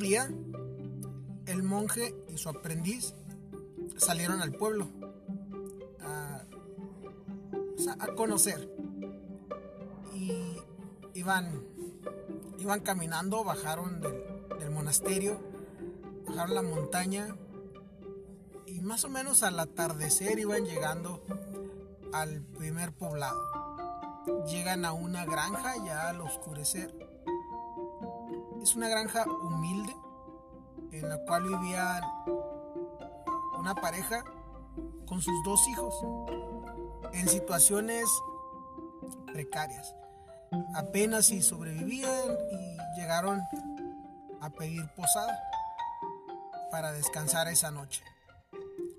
día, el monje y su aprendiz salieron al pueblo a, a conocer. Y iban, iban caminando, bajaron del, del monasterio, bajaron la montaña y más o menos al atardecer iban llegando al primer poblado. Llegan a una granja ya al oscurecer. Es una granja humilde en la cual vivían una pareja con sus dos hijos en situaciones precarias. Apenas si sobrevivían y llegaron a pedir posada para descansar esa noche.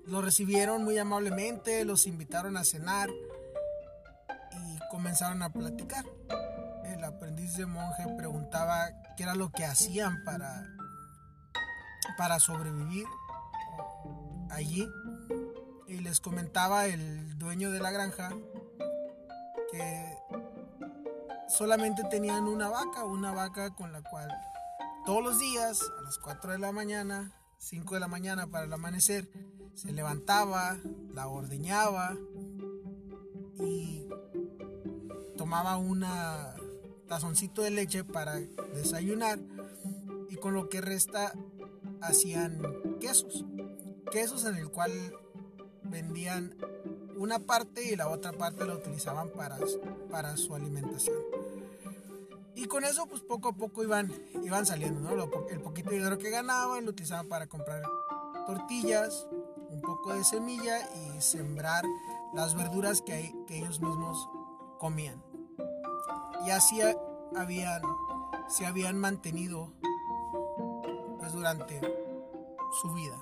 Los recibieron muy amablemente, los invitaron a cenar y comenzaron a platicar. El aprendiz de monje preguntaba qué era lo que hacían para, para sobrevivir allí. Y les comentaba el dueño de la granja que solamente tenían una vaca, una vaca con la cual todos los días a las 4 de la mañana, 5 de la mañana para el amanecer, se levantaba, la ordeñaba y tomaba una tazoncito de leche para desayunar y con lo que resta hacían quesos. Quesos en el cual vendían una parte y la otra parte la utilizaban para, para su alimentación. Y con eso, pues poco a poco iban, iban saliendo, ¿no? El poquito dinero que ganaban lo utilizaban para comprar tortillas, un poco de semilla y sembrar las verduras que, que ellos mismos comían. Y así habían, se habían mantenido pues durante su vida.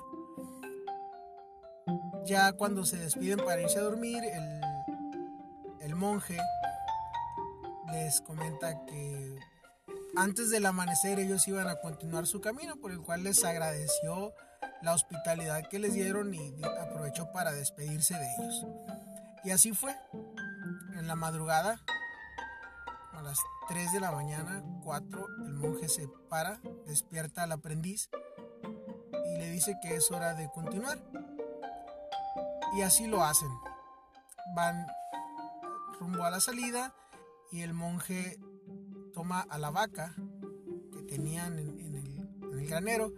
Ya cuando se despiden para irse a dormir, el, el monje les comenta que antes del amanecer ellos iban a continuar su camino, por el cual les agradeció la hospitalidad que les dieron y aprovechó para despedirse de ellos. Y así fue. En la madrugada, a las 3 de la mañana, 4, el monje se para, despierta al aprendiz y le dice que es hora de continuar. Y así lo hacen. Van rumbo a la salida y el monje toma a la vaca que tenían en, el, granero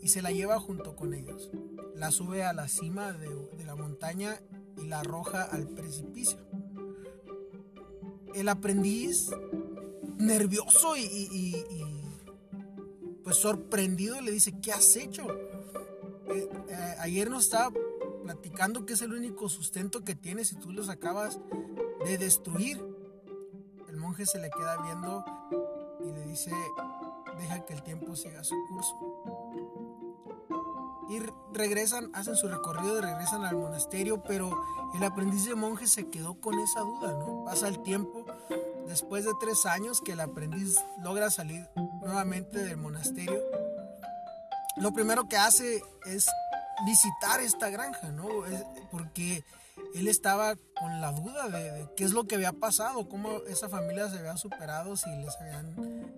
y se la lleva junto con ellos. La sube a la cima de, la montaña y la arroja al precipicio. El aprendiz, nervioso y, pues sorprendido, le dice, ¿qué has hecho? Eh, eh, ayer nos estaba platicando que es el único sustento que tienes y tú los acabas de destruir monje se le queda viendo y le dice, deja que el tiempo siga su curso. Y regresan, hacen su recorrido y regresan al monasterio, pero el aprendiz de monje se quedó con esa duda, ¿no? Pasa el tiempo, después de tres años que el aprendiz logra salir nuevamente del monasterio, lo primero que hace es visitar esta granja, ¿no? porque él estaba con la duda de, qué es lo que había pasado, cómo esa familia se había superado, si les habían,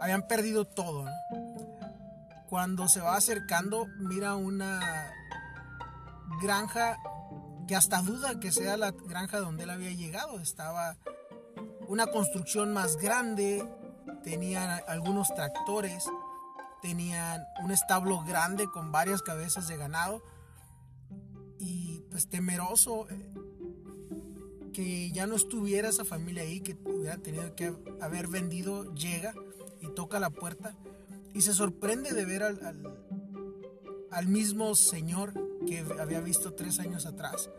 habían perdido todo. Cuando se va acercando, mira una granja que hasta duda que sea la granja donde él había llegado. Estaba una construcción más grande, tenían algunos tractores, tenían un establo grande con varias cabezas de ganado y pues temeroso eh, que ya no estuviera esa familia ahí, que hubiera tenido que haber vendido, llega y toca la puerta y se sorprende de ver al, al, mismo señor que había visto tres años atrás.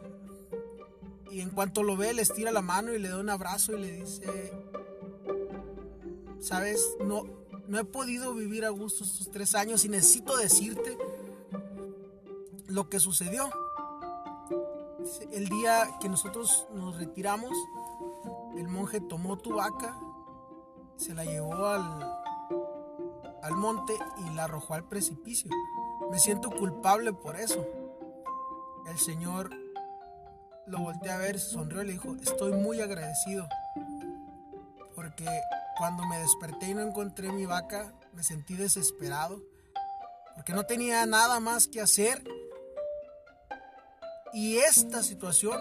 Y en cuanto lo ve, le estira la mano y le da un abrazo y le dice, sabes, no, no he podido vivir a gusto estos tres años y necesito decirte lo que sucedió el día que nosotros nos retiramos, el monje tomó tu vaca, se la llevó al, al monte y la arrojó al precipicio. Me siento culpable por eso. El Señor lo volteó a ver, sonrió y le dijo, estoy muy agradecido. Porque cuando me desperté y no encontré mi vaca, me sentí desesperado, porque no tenía nada más que hacer. Y esta situación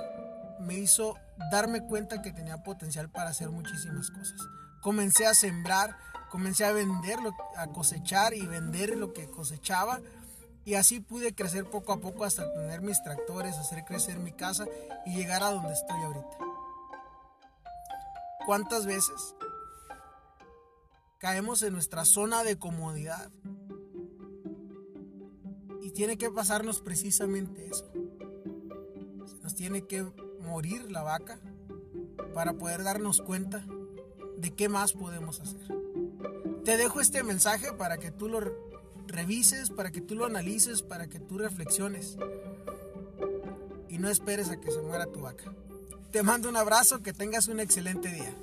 me hizo darme cuenta que tenía potencial para hacer muchísimas cosas. Comencé a sembrar, comencé a vender, a cosechar y vender lo que cosechaba. Y así pude crecer poco a poco hasta tener mis tractores, hacer crecer mi casa y llegar a donde estoy ahorita. ¿Cuántas veces caemos en nuestra zona de comodidad? Y tiene que pasarnos precisamente eso. nos tiene que morir la vaca para poder darnos cuenta de qué más podemos hacer. Te dejo este mensaje para que tú lo revises, para que tú lo analices, para que tú reflexiones y no esperes a que se muera tu vaca. Te mando un abrazo, que tengas un excelente día.